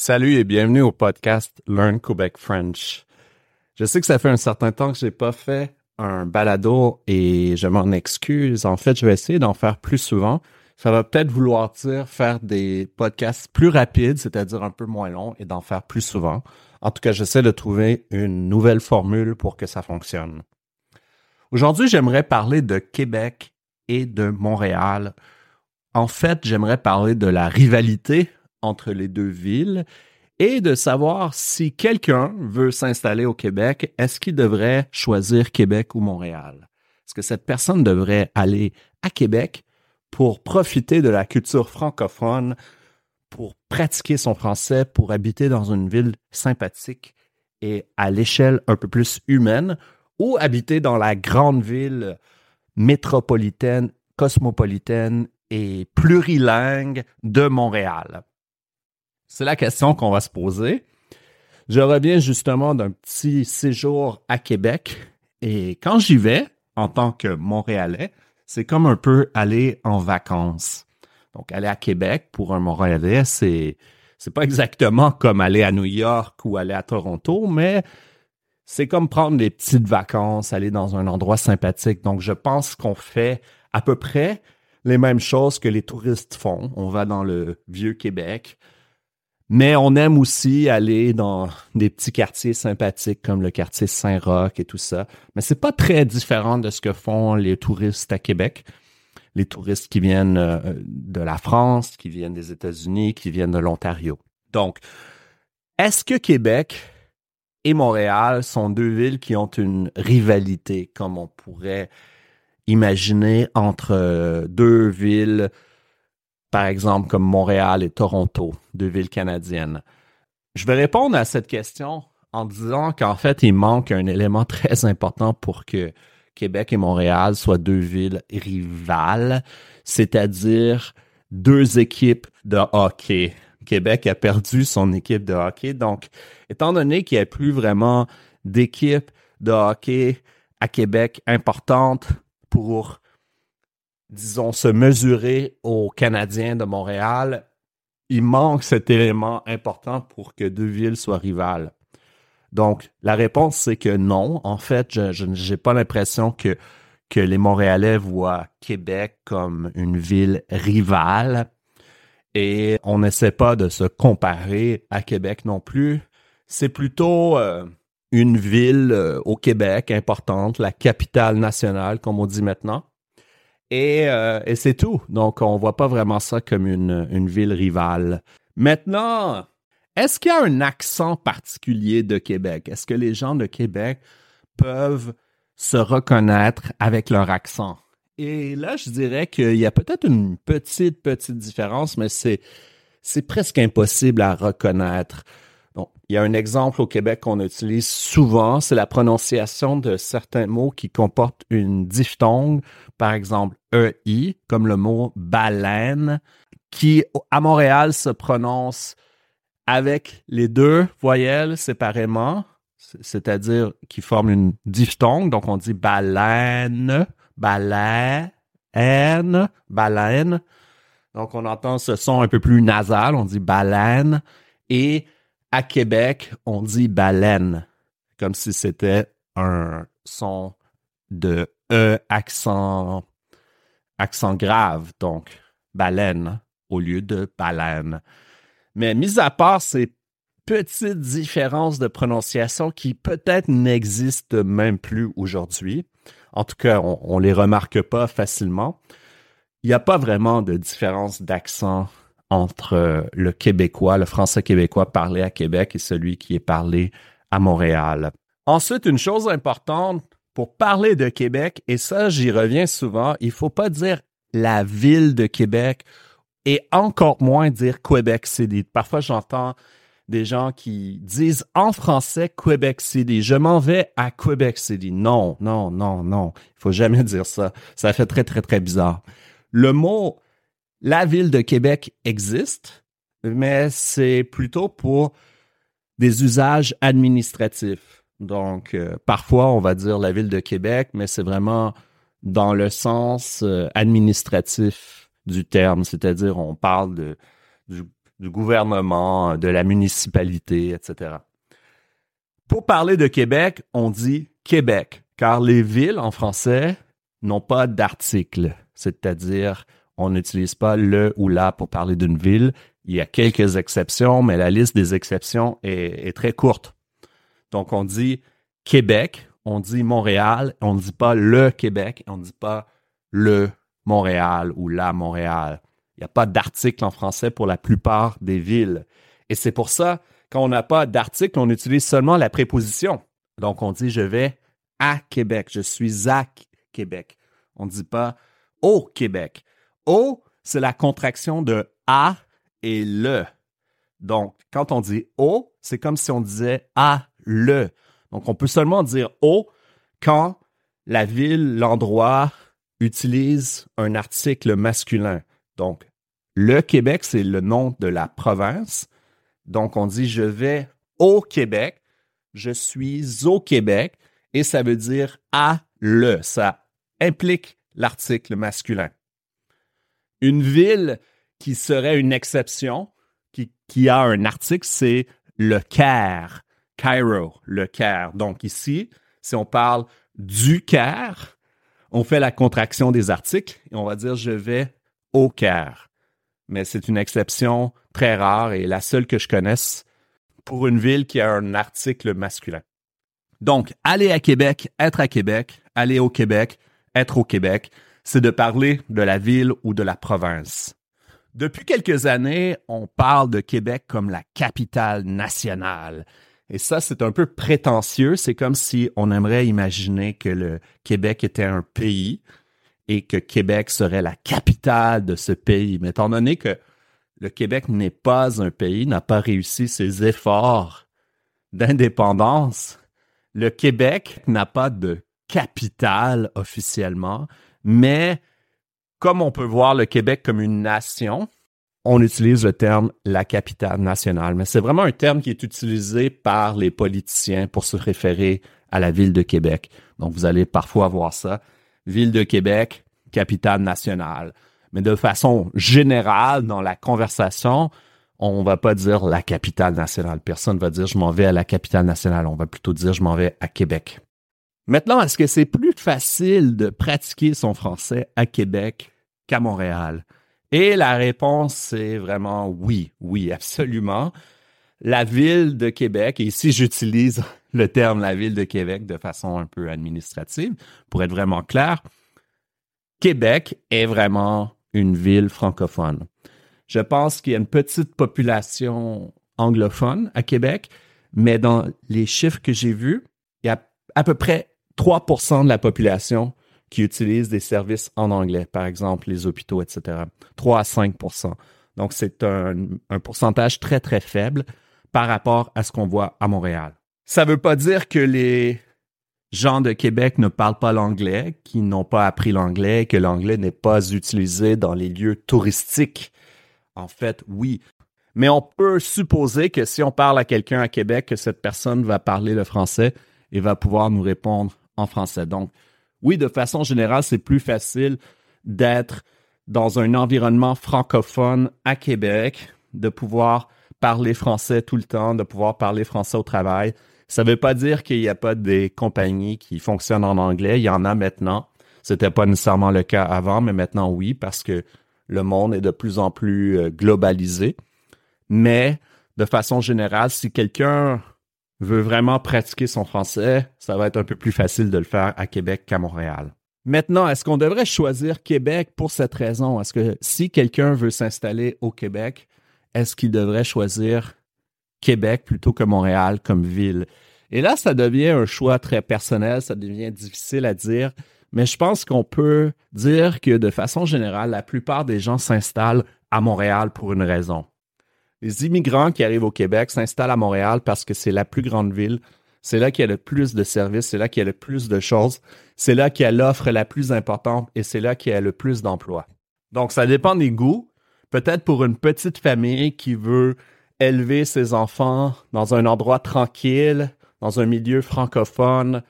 Salut et bienvenue au podcast Learn Quebec French. Je sais que ça fait un certain temps que j'ai pas fait un balado et je m'en excuse. En fait, je vais essayer d'en faire plus souvent. Ça va peut-être vouloir dire faire des podcasts plus rapides, c'est-à-dire un peu moins longs et d'en faire plus souvent. En tout cas, j'essaie de trouver une nouvelle formule pour que ça fonctionne. Aujourd'hui, j'aimerais parler de Québec et de Montréal. En fait, j'aimerais parler de la rivalité entre les deux villes et de savoir si quelqu'un veut s'installer au Québec, est-ce qu'il devrait choisir Québec ou Montréal? Est-ce que cette personne devrait aller à Québec pour profiter de la culture francophone, pour pratiquer son français, pour habiter dans une ville sympathique et à l'échelle un peu plus humaine, ou habiter dans la grande ville métropolitaine, cosmopolitaine et plurilingue de Montréal? C'est la question qu'on va se poser. Je reviens justement d'un petit séjour à Québec et quand j'y vais, en tant que Montréalais, c'est comme un peu aller en vacances. Donc, aller à Québec pour un Montréalais, c'est, c'est pas exactement comme aller à New York ou aller à Toronto, mais c'est comme prendre des petites vacances, aller dans un endroit sympathique. Donc, je pense qu'on fait à peu près les mêmes choses que les touristes font. On va dans le vieux Québec, mais on aime aussi aller dans des petits quartiers sympathiques comme le quartier Saint-Roch et tout ça. Mais c'est pas très différent de ce que font les touristes à Québec. Les touristes qui viennent euh, de la France, qui viennent des États-Unis, qui viennent de l'Ontario. Donc, est-ce que Québec et Montréal sont deux villes qui ont une rivalité, comme on pourrait imaginer entre euh, deux villes par exemple comme Montréal et Toronto, deux villes canadiennes? Je vais répondre à cette question en disant qu'en fait, il manque un élément très important pour que Québec et Montréal soient deux villes rivales, c'est-à-dire deux équipes de hockey. Québec a perdu son équipe de hockey, donc étant donné qu'il n'y a plus vraiment d'équipe de hockey à Québec importante pour disons, se mesurer aux Canadiens de Montréal, il manque cet élément important pour que deux villes soient rivales. Donc, la réponse, c'est que non. En fait, je n'ai pas l'impression que, les Montréalais voient Québec comme une ville rivale. Et on n'essaie pas de se comparer à Québec non plus. C'est plutôt euh, une ville euh, au Québec importante, la capitale nationale, comme on dit maintenant. Euh, et, c'est tout. Donc, on voit pas vraiment ça comme une, ville rivale. Maintenant, est-ce qu'il y a un accent particulier de Québec? Est-ce que les gens de Québec peuvent se reconnaître avec leur accent? Et là, je dirais qu'il y a peut-être une petite, petite différence, mais c'est presque impossible à reconnaître il y a un exemple au Québec qu'on utilise souvent, c'est la prononciation de certains mots qui comportent une diphtongue, par exemple EI, comme le mot baleine, qui à Montréal se prononce avec les deux voyelles séparément, c'est-à-dire qui forment une diphtongue, donc on dit baleine, baleine, baleine. Donc on entend ce son un peu plus nasal, on dit baleine et à Québec, on dit baleine, comme si c'était un son de E accent, accent grave, donc baleine au lieu de baleine. Mais mis à part ces petites différences de prononciation qui peut-être n'existent même plus aujourd'hui, en tout cas, on, on les remarque pas facilement, il n'y a pas vraiment de différence d'accent entre euh, le québécois, le français québécois parlé à Québec et celui qui est parlé à Montréal. Ensuite, une chose importante pour parler de Québec, et ça, j'y reviens souvent, il faut pas dire la ville de Québec et encore moins dire Québec City. Parfois, j'entends des gens qui disent en français Québec City. Je m'en vais à Québec City. Non, non, non, non. Il faut jamais dire ça. Ça fait très, très, très bizarre. Le mot la ville de Québec existe, mais c'est plutôt pour des usages administratifs. Donc, euh, parfois, on va dire la ville de Québec, mais c'est vraiment dans le sens euh, administratif du terme, c'est-à-dire on parle du gouvernement, de la municipalité, etc. Pour parler de Québec, on dit Québec, car les villes en français n'ont pas d'article, c'est-à-dire on n'utilise pas le ou la pour parler d'une ville. Il y a quelques exceptions, mais la liste des exceptions est, très courte. Donc on dit Québec, on dit Montréal, on ne dit pas le Québec, on ne dit pas le Montréal ou la Montréal. Il n'y a pas d'article en français pour la plupart des villes. Et c'est pour ça, quand on n'a pas d'article, on utilise seulement la préposition. Donc, on dit je vais à Québec, je suis à Québec. On ne dit pas au Québec. Au, c'est la contraction de à et le. Donc, quand on dit au, c'est comme si on disait à le. Donc, on peut seulement dire au quand la ville, l'endroit utilise un article masculin. Donc, le Québec, c'est le nom de la province. Donc, on dit je vais au Québec, je suis au Québec, et ça veut dire à le. Ça implique l'article masculin. Une ville qui serait une exception, qui, a un article, c'est le Caire. Cairo, le Caire. Donc ici, si on parle du Caire, on fait la contraction des articles et on va dire je vais au Caire. Mais c'est une exception très rare et la seule que je connaisse pour une ville qui a un article masculin. Donc, aller à Québec, être à Québec, aller au Québec, être au Québec, c'est de parler de la ville ou de la province. Depuis quelques années, on parle de Québec comme la capitale nationale. Et ça, c'est un peu prétentieux. C'est comme si on aimerait imaginer que le Québec était un pays et que Québec serait la capitale de ce pays. Mais étant donné que le Québec n'est pas un pays, n'a pas réussi ses efforts d'indépendance, le Québec n'a pas de capitale officiellement, mais comme on peut voir le Québec comme une nation, on utilise le terme la capitale nationale, mais c'est vraiment un terme qui est utilisé par les politiciens pour se référer à la ville de Québec. Donc, vous allez parfois voir ça. Ville de Québec, capitale nationale. Mais de façon générale, dans la conversation, on va pas dire la capitale nationale. Personne va dire je m'en vais à la capitale nationale. On va plutôt dire je m'en vais à Québec. Maintenant, est-ce que c'est plus facile de pratiquer son français à Québec qu'à Montréal? Et la réponse, c'est vraiment oui, oui, absolument. La ville de Québec, et ici j'utilise le terme la ville de Québec de façon un peu administrative, pour être vraiment clair, Québec est vraiment une ville francophone. Je pense qu'il y a une petite population anglophone à Québec, mais dans les chiffres que j'ai vus, il y a à peu près 3% de la population qui utilisent des services en anglais, par exemple les hôpitaux, etc. 3 à 5% Donc, c'est un, un, pourcentage très, très faible par rapport à ce qu'on voit à Montréal. Ça ne veut pas dire que les gens de Québec ne parlent pas l'anglais, qu'ils n'ont pas appris l'anglais, que l'anglais n'est pas utilisé dans les lieux touristiques. En fait, oui. Mais on peut supposer que si on parle à quelqu'un à Québec, que cette personne va parler le français et va pouvoir nous répondre français. Donc, oui, de façon générale, c'est plus facile d'être dans un environnement francophone à Québec, de pouvoir parler français tout le temps, de pouvoir parler français au travail. Ça ne veut pas dire qu'il n'y a pas des compagnies qui fonctionnent en anglais. Il y en a maintenant. C'était pas nécessairement le cas avant, mais maintenant oui, parce que le monde est de plus en plus euh, globalisé. Mais de façon générale, si quelqu'un veut vraiment pratiquer son français, ça va être un peu plus facile de le faire à Québec qu'à Montréal. Maintenant, est-ce qu'on devrait choisir Québec pour cette raison? Est-ce que si quelqu'un veut s'installer au Québec, est-ce qu'il devrait choisir Québec plutôt que Montréal comme ville? Et là, ça devient un choix très personnel, ça devient difficile à dire, mais je pense qu'on peut dire que de façon générale, la plupart des gens s'installent à Montréal pour une raison. Les immigrants qui arrivent au Québec s'installent à Montréal parce que c'est la plus grande ville. C'est là qu'il y a le plus de services, c'est là qu'il y a le plus de choses, c'est là qu'il y a l'offre la plus importante et c'est là qu'il y a le plus d'emplois. Donc, ça dépend des goûts. Peut-être pour une petite famille qui veut élever ses enfants dans un endroit tranquille, dans un milieu francophone,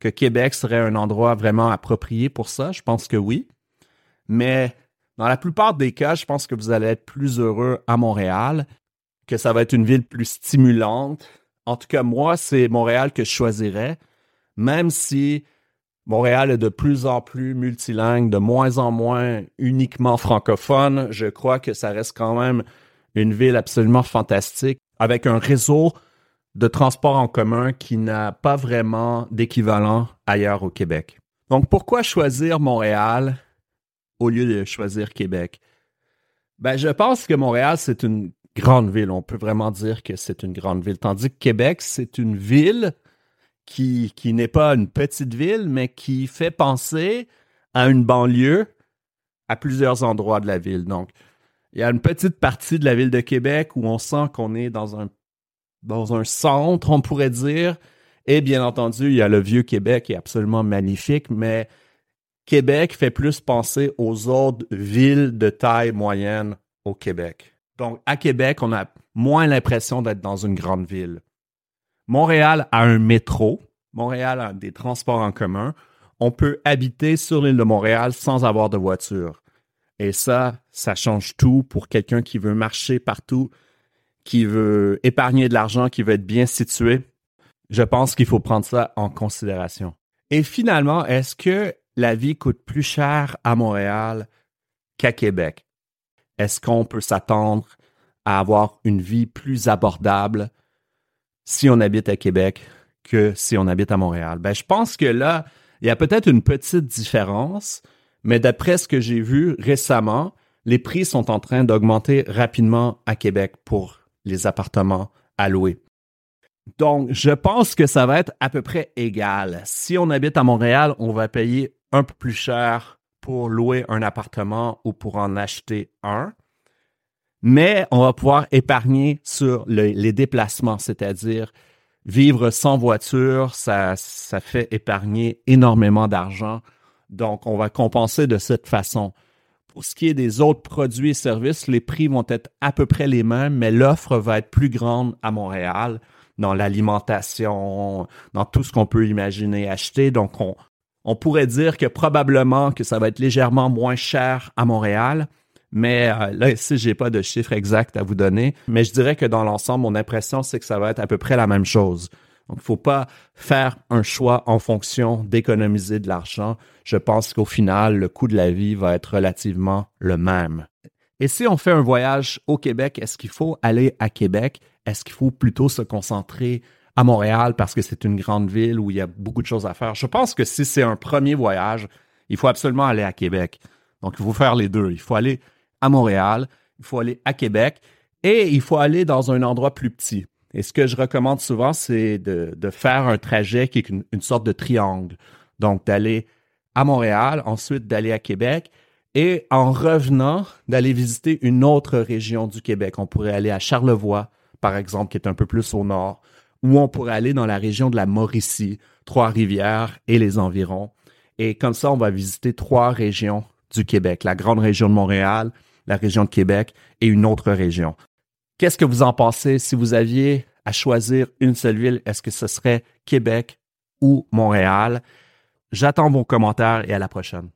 que Québec serait un endroit vraiment approprié pour ça, je pense que oui. Mais Dans la plupart des cas, je pense que vous allez être plus heureux à Montréal, que ça va être une ville plus stimulante. En tout cas, moi, c'est Montréal que je choisirais, même si Montréal est de plus en plus multilingue, de moins en moins uniquement francophone. Je crois que ça reste quand même une ville absolument fantastique, avec un réseau de transport en commun qui n'a pas vraiment d'équivalent ailleurs au Québec. Donc, pourquoi choisir Montréal au lieu de choisir Québec? Ben, je pense que Montréal, c'est une grande ville. On peut vraiment dire que c'est une grande ville. Tandis que Québec, c'est une ville qui, n'est pas une petite ville, mais qui fait penser à une banlieue à plusieurs endroits de la ville. Donc, il y a une petite partie de la ville de Québec où on sent qu'on est dans un, dans un centre, on pourrait dire. Et bien entendu, il y a le vieux Québec qui est absolument magnifique, mais Québec fait plus penser aux autres villes de taille moyenne au Québec. Donc, à Québec, on a moins l'impression d'être dans une grande ville. Montréal a un métro. Montréal a des transports en commun. On peut habiter sur l'île de Montréal sans avoir de voiture. Et ça, ça change tout pour quelqu'un qui veut marcher partout, qui veut épargner de l'argent, qui veut être bien situé. Je pense qu'il faut prendre ça en considération. Et finalement, est-ce que la vie coûte plus cher à Montréal qu'à Québec? Est-ce qu'on peut s'attendre à avoir une vie plus abordable si on habite à Québec que si on habite à Montréal? Ben, je pense que là, il y a peut-être une petite différence, mais d'après ce que j'ai vu récemment, les prix sont en train d'augmenter rapidement à Québec pour les appartements à louer. Donc, je pense que ça va être à peu près égal. Si on habite à Montréal, on va payer un peu plus cher pour louer un appartement ou pour en acheter un. Mais on va pouvoir épargner sur les déplacements, c'est-à-dire vivre sans voiture, ça, ça fait épargner énormément d'argent donc, on va compenser de cette façon. Pour ce qui est des autres produits et services, les prix vont être à peu près les mêmes, mais l'offre va être plus grande à Montréal dans l'alimentation, dans tout ce qu'on peut imaginer acheter. Donc, on, pourrait dire que probablement que ça va être légèrement moins cher à Montréal. Mais euh, là, ici, j'ai pas de chiffre exact à vous donner. Mais je dirais que dans l'ensemble, mon impression, c'est que ça va être à peu près la même chose. Donc, il ne faut pas faire un choix en fonction d'économiser de l'argent. Je pense qu'au final, le coût de la vie va être relativement le même. Et si on fait un voyage au Québec, est-ce qu'il faut aller à Québec? Est-ce qu'il faut plutôt se concentrer à Montréal parce que c'est une grande ville où il y a beaucoup de choses à faire? Je pense que si c'est un premier voyage, il faut absolument aller à Québec. Donc, il faut faire les deux. Il faut aller à Montréal, il faut aller à Québec et il faut aller dans un endroit plus petit. Et ce que je recommande souvent, c'est de, faire un trajet qui est une, sorte de triangle. Donc, d'aller à Montréal, ensuite d'aller à Québec et en revenant, d'aller visiter une autre région du Québec. On pourrait aller à Charlevoix, par exemple, qui est un peu plus au nord, ou on pourrait aller dans la région de la Mauricie, Trois-Rivières et les environs. Et comme ça, on va visiter trois régions du Québec, la grande région de Montréal, la région de Québec et une autre région. Qu'est-ce que vous en pensez? Si vous aviez à choisir une seule ville? Est-ce que ce serait Québec ou Montréal? J'attends vos commentaires et à la prochaine.